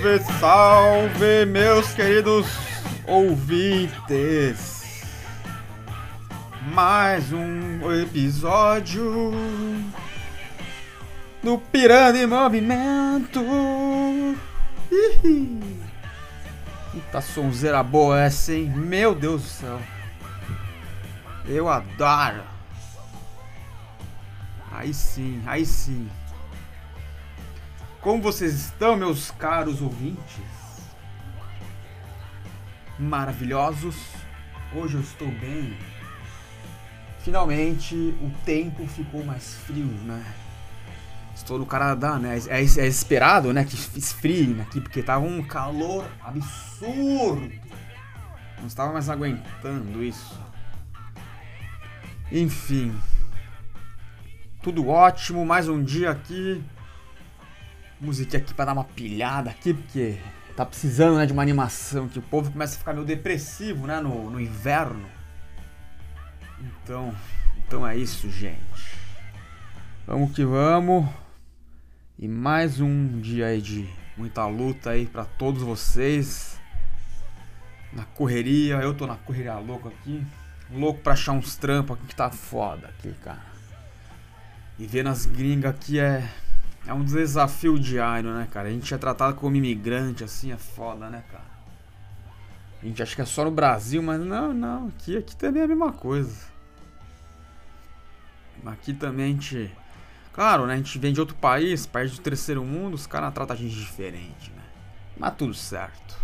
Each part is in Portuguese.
Salve, salve, meus queridos ouvintes! Mais um episódio do Pirando em Movimento. Ih, Puta sonzeira boa essa, hein? Meu Deus do céu. Eu adoro. Aí sim, aí sim. Como vocês estão, meus caros ouvintes? Maravilhosos. Hoje eu estou bem. Finalmente o tempo ficou mais frio, né? Estou no Canadá, né? É, é esperado, né? Que esfrie aqui, porque tava um calor absurdo. Não estava mais aguentando isso. Enfim. Tudo ótimo, mais um dia aqui. Música aqui pra dar uma pilhada aqui, porque tá precisando né, de uma animação que o povo começa a ficar meio depressivo, né? No, no inverno. Então, então é isso, gente. Vamos que vamos. E mais um dia aí de muita luta aí para todos vocês. Na correria, eu tô na correria louca aqui. Louco pra achar uns trampos aqui que tá foda aqui, cara. E ver nas gringas aqui é é um desafio diário, né, cara? A gente é tratado como imigrante assim, é foda, né, cara? A gente acha que é só no Brasil, mas não, não, aqui aqui também é a mesma coisa. Aqui também a gente Claro, né? A gente vem de outro país, país do terceiro mundo, os caras tratam a gente diferente, né? Mas tudo certo.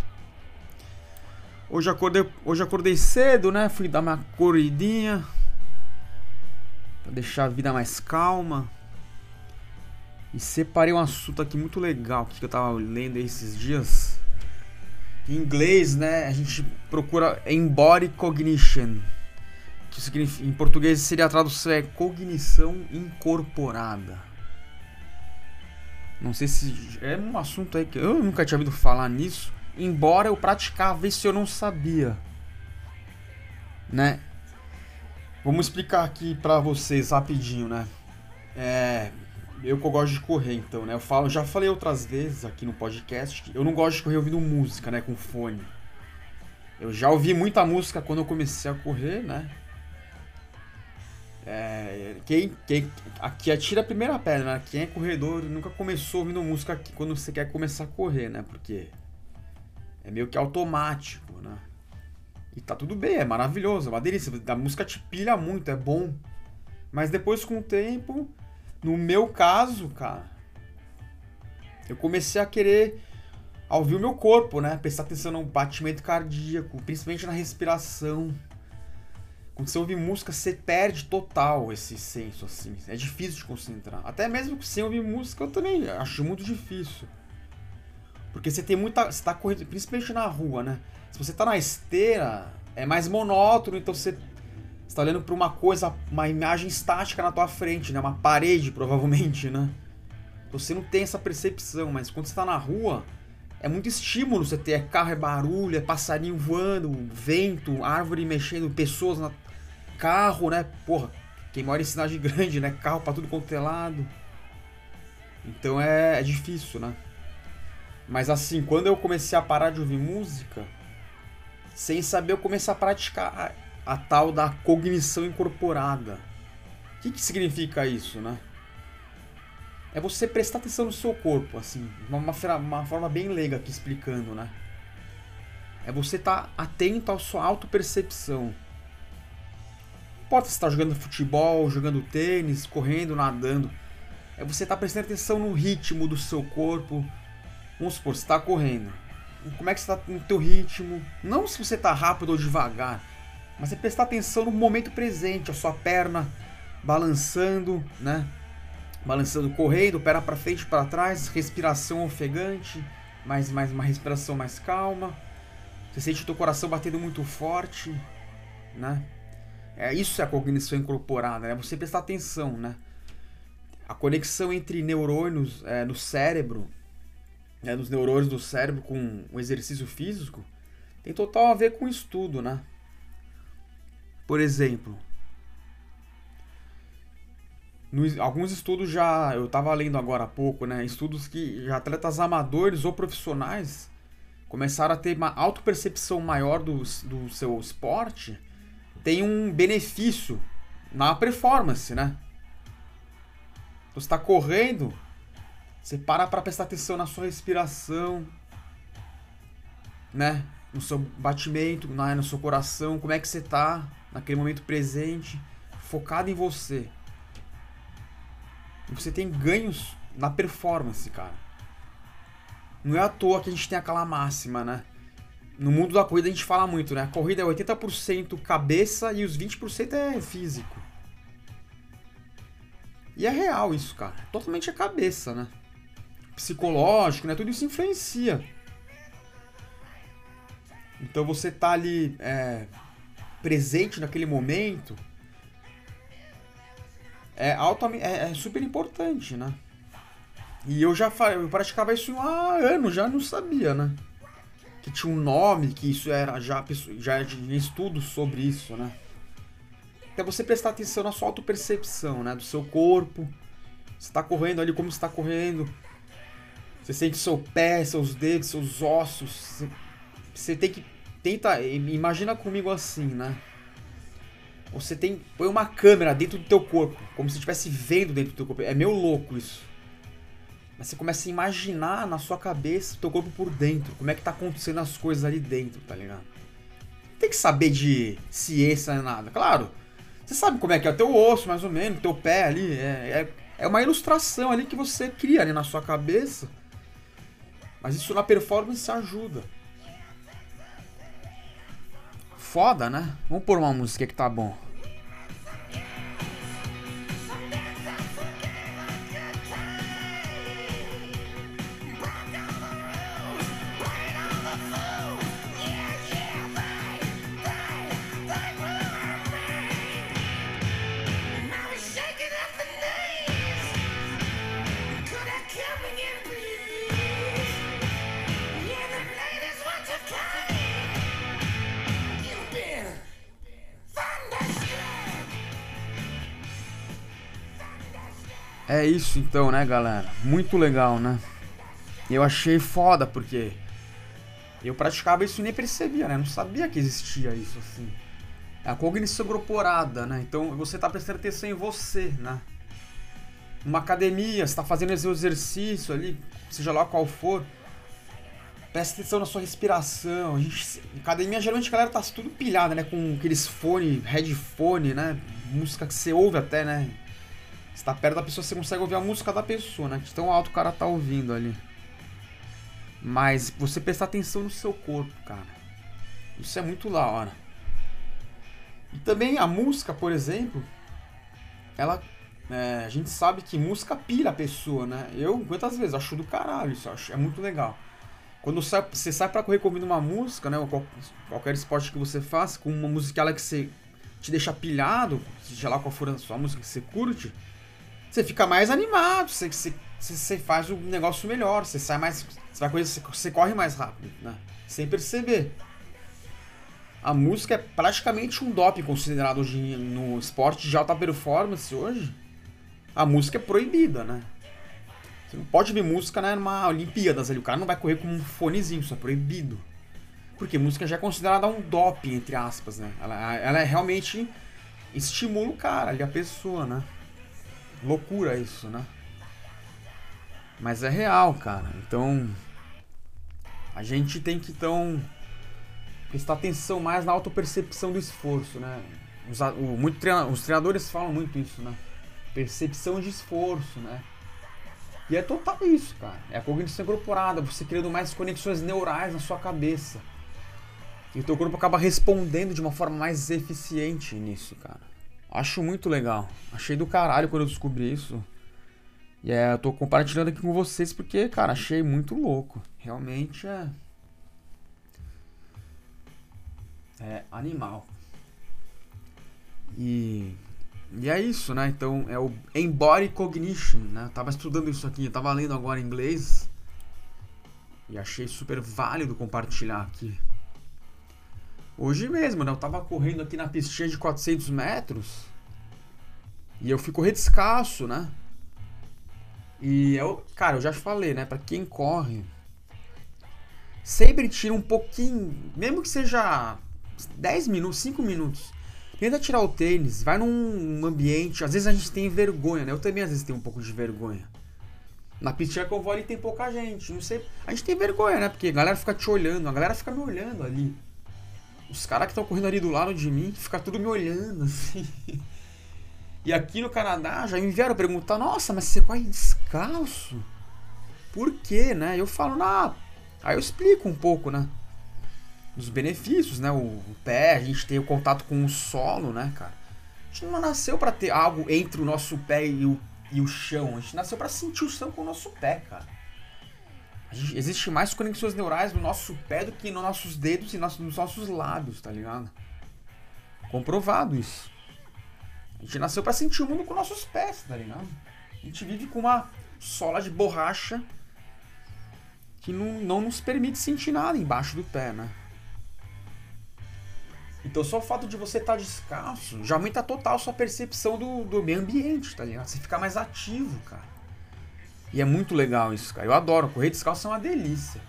Hoje acordei, hoje acordei cedo, né? Fui dar uma corridinha. Pra deixar a vida mais calma. E separei um assunto aqui muito legal que eu tava lendo esses dias. Em inglês, né? A gente procura embody cognition que significa, em português seria a tradução é cognição incorporada. Não sei se é um assunto aí que eu nunca tinha ouvido falar nisso, embora eu praticava isso eu não sabia. Né? Vamos explicar aqui para vocês rapidinho, né? É, eu que gosto de correr, então, né? Eu falo, já falei outras vezes aqui no podcast que eu não gosto de correr ouvindo música, né, com fone. Eu já ouvi muita música quando eu comecei a correr, né? É, quem, quem aqui atira a primeira pedra, né? Quem é corredor nunca começou ouvindo música aqui quando você quer começar a correr, né? Porque é meio que automático, né? E tá tudo bem, é maravilhoso, é uma delícia. A música te pilha muito, é bom. Mas depois com o tempo, no meu caso, cara, eu comecei a querer ouvir o meu corpo, né? Prestar atenção no batimento cardíaco, principalmente na respiração quando você ouve música, você perde total esse senso, assim. É difícil de concentrar. Até mesmo sem ouvir música, eu também acho muito difícil. Porque você tem muita. Você tá correndo, principalmente na rua, né? Se você tá na esteira, é mais monótono, então você está olhando para uma coisa, uma imagem estática na tua frente, né? Uma parede, provavelmente, né? Você não tem essa percepção, mas quando você tá na rua, é muito estímulo você ter é carro, é barulho, é passarinho voando, vento, árvore mexendo, pessoas na carro, né? Porra, quem mora em cidade grande, né? Carro pra tudo quanto é lado. Então é, é difícil, né? Mas assim, quando eu comecei a parar de ouvir música, sem saber, eu comecei a praticar a, tal da cognição incorporada. O que, que significa isso, né? É você prestar atenção no seu corpo, assim, uma, uma, forma bem leiga aqui explicando, né? É você estar tá atento à sua autopercepção. Pode estar jogando futebol, jogando tênis, correndo, nadando. É você estar tá prestando atenção no ritmo do seu corpo. Vamos supor, você está correndo. Como é que você está no teu ritmo? Não se você está rápido ou devagar, mas é prestar atenção no momento presente, a sua perna balançando, né? Balançando, correndo, perna para frente, para trás, respiração ofegante, mais, mais uma respiração mais calma. Você sente o teu coração batendo muito forte, né? É, isso é a cognição incorporada, é você prestar atenção, né? A conexão entre neurônios é, no cérebro, né, nos neurônios do cérebro com o exercício físico, tem total a ver com estudo, né? Por exemplo, no, alguns estudos já, eu estava lendo agora há pouco, né? Estudos que atletas amadores ou profissionais começaram a ter uma autopercepção maior do, do seu esporte, tem um benefício na performance, né? Você está correndo, você para para prestar atenção na sua respiração, né? No seu batimento, no seu coração, como é que você tá naquele momento presente, focado em você. Você tem ganhos na performance, cara. Não é à toa que a gente tem aquela máxima, né? No mundo da corrida a gente fala muito, né? A corrida é 80% cabeça e os 20% é físico. E é real isso, cara. Totalmente a cabeça, né? Psicológico, né? Tudo isso influencia. Então você tá ali é, presente naquele momento é, é, é super importante, né? E eu já eu praticava isso há anos, já não sabia, né? Que tinha um nome, que isso era já, já tinha estudos sobre isso, né? É você prestar atenção na sua autopercepção, né? Do seu corpo. Você está correndo ali, como está correndo. Você sente seu pé, seus dedos, seus ossos. Você tem que. Tenta. Imagina comigo assim, né? Você tem. Põe uma câmera dentro do teu corpo. Como se estivesse vendo dentro do teu corpo. É meio louco isso. Mas você começa a imaginar na sua cabeça o teu corpo por dentro. Como é que tá acontecendo as coisas ali dentro, tá ligado? Tem que saber de ciência nem nada. Claro, você sabe como é que é o teu osso, mais ou menos, teu pé ali. É, é, é uma ilustração ali que você cria ali na sua cabeça. Mas isso na performance ajuda. Foda, né? Vamos pôr uma música que tá bom. É isso então, né, galera? Muito legal, né? Eu achei foda porque eu praticava isso e nem percebia, né? Não sabia que existia isso assim. É a cognição incorporada, né? Então você tá prestando atenção em você, né? Numa academia, você tá fazendo esse exercício ali, seja lá qual for. Presta atenção na sua respiração. A gente, academia, geralmente a galera tá tudo pilhada, né? Com aqueles fone, headphone, né? Música que você ouve até, né? Você tá perto da pessoa, você consegue ouvir a música da pessoa, né? Tão alto o cara tá ouvindo ali. Mas você prestar atenção no seu corpo, cara. Isso é muito da hora. E também a música, por exemplo, ela. É, a gente sabe que música pira a pessoa, né? Eu, quantas vezes, acho do caralho isso, acho, é muito legal. Quando você sai, pra correr ouvindo uma música, né? Ou qualquer esporte que você faça, com uma música que você te deixa pilhado, seja lá qual for a sua música que você curte, você fica mais animado, você, você, você faz o negócio melhor, você sai mais. Você, vai correr, você corre mais rápido, né? Sem perceber. A música é praticamente um doping considerado hoje no esporte de alta performance hoje. A música é proibida, né? Você não pode ver música né, numa Olimpíadas ali. O cara não vai correr com um fonezinho, isso é proibido. Porque música já é considerada um doping, entre aspas, né? Ela, ela é realmente estimula o cara ali, a pessoa, né? Loucura isso, né? Mas é real, cara. Então a gente tem que então prestar atenção mais na autopercepção do esforço, né? Os, o, muito treina, os treinadores falam muito isso, né? Percepção de esforço, né? E é total isso, cara. É a cognição incorporada, você criando mais conexões neurais na sua cabeça. E o teu corpo acaba respondendo de uma forma mais eficiente nisso, cara. Acho muito legal. Achei do caralho quando eu descobri isso. E é, eu tô compartilhando aqui com vocês porque, cara, achei muito louco. Realmente é. É animal. E. E é isso, né? Então é o Embody Cognition, né? Eu tava estudando isso aqui, eu tava lendo agora em inglês. E achei super válido compartilhar aqui. Hoje mesmo, né? Eu tava correndo aqui na pistinha de 400 metros. E eu fui correr descalço, né? E eu, cara, eu já falei, né? Pra quem corre, sempre tira um pouquinho, mesmo que seja 10 minutos, 5 minutos. Tenta tirar o tênis, vai num ambiente. Às vezes a gente tem vergonha, né? Eu também às vezes tenho um pouco de vergonha. Na piscina que eu vou ali tem pouca gente. Não sei. A gente tem vergonha, né? Porque a galera fica te olhando, a galera fica me olhando ali. Os caras que estão correndo ali do lado de mim, fica tudo me olhando, assim. E aqui no Canadá já me vieram perguntar, nossa, mas você corre descalço? Por quê, né? Eu falo, não. Aí eu explico um pouco, né? Dos benefícios, né? O pé, a gente tem o contato com o solo, né, cara? A gente não nasceu para ter algo entre o nosso pé e o, e o chão. A gente nasceu para sentir o chão com o nosso pé, cara. Existe mais conexões neurais no nosso pé do que nos nossos dedos e nos nossos lábios, tá ligado? Comprovado isso. A gente nasceu para sentir o mundo com nossos pés, tá ligado? A gente vive com uma sola de borracha que não, não nos permite sentir nada embaixo do pé, né? Então só o fato de você estar tá descalço já aumenta total sua percepção do, do meio ambiente, tá ligado? Você fica mais ativo, cara. E é muito legal isso, cara. Eu adoro. Correr descalço é uma delícia.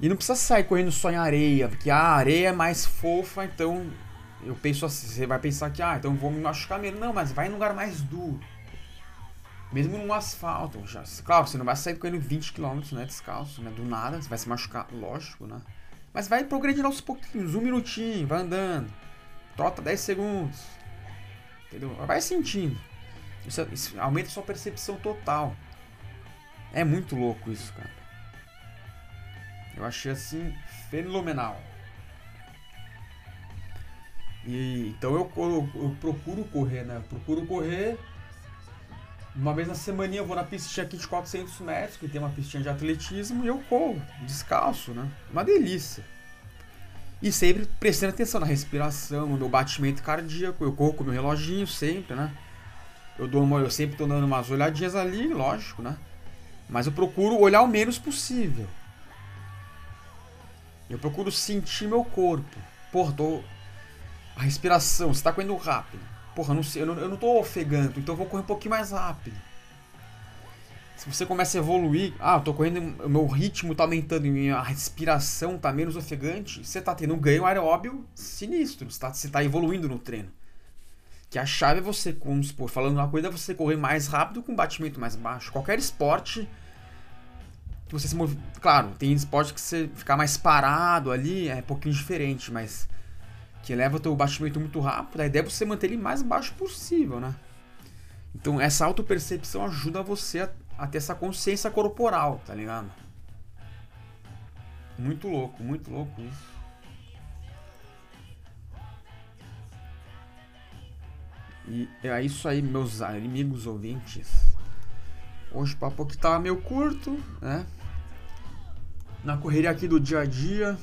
E não precisa sair correndo só em areia, porque a areia é mais fofa, então eu penso assim, você vai pensar que, ah, então vou me machucar mesmo. Não, mas vai em lugar mais duro. Mesmo no asfalto. Já, claro, você não vai sair correndo 20 km, né, descalço, né, do nada, você vai se machucar, lógico, né. Mas vai progredindo aos pouquinhos, um minutinho, vai andando. Trota 10 segundos. Entendeu? Vai sentindo. Isso, isso aumenta sua percepção total. É muito louco isso, cara. Eu achei assim fenomenal. E, então eu, eu, eu, procuro correr, né? Eu procuro correr. Uma vez na semana eu vou na pistinha aqui de 400 metros, que tem uma pistinha de atletismo, e eu corro, descalço, né? Uma delícia. E sempre prestando atenção na respiração, no meu batimento cardíaco. Eu corro com o meu reloginho sempre, né? Eu, dou eu sempre tô dando umas olhadinhas ali, lógico, né? Mas eu procuro olhar o menos possível. Eu procuro sentir meu corpo. Porra, tô... A respiração, você tá correndo rápido. Porra, não sei, eu, não, eu não tô ofegando, então eu vou correr um pouquinho mais rápido. Se você começa a evoluir, ah, eu tô correndo, meu ritmo tá aumentando, a respiração tá menos ofegante, você tá tendo um ganho aeróbio sinistro, você tá, você tá evoluindo no treino. Que a chave é você, vamos supor, falando uma coisa, é você correr mais rápido com batimento mais baixo. Qualquer esporte que você se move. Claro, tem esporte que você ficar mais parado ali é um pouquinho diferente, mas que eleva o teu batimento muito rápido, a ideia é você manter ele mais baixo possível, né? Então essa autopercepção ajuda você a, a ter essa consciência corporal, tá ligado? Muito louco, muito louco isso. E é isso aí, meus amigos ouvintes. Hoje o papo aqui tá meio curto, né? Na correria aqui do dia a dia.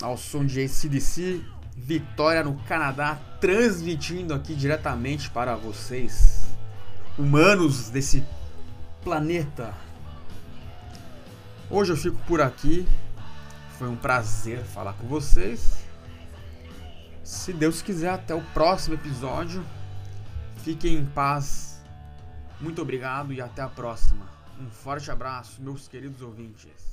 Ao som de ACDC. Vitória no Canadá, transmitindo aqui diretamente para vocês, humanos desse planeta. Hoje eu fico por aqui. Foi um prazer falar com vocês. Se Deus quiser, até o próximo episódio. Fiquem em paz. Muito obrigado e até a próxima. Um forte abraço, meus queridos ouvintes.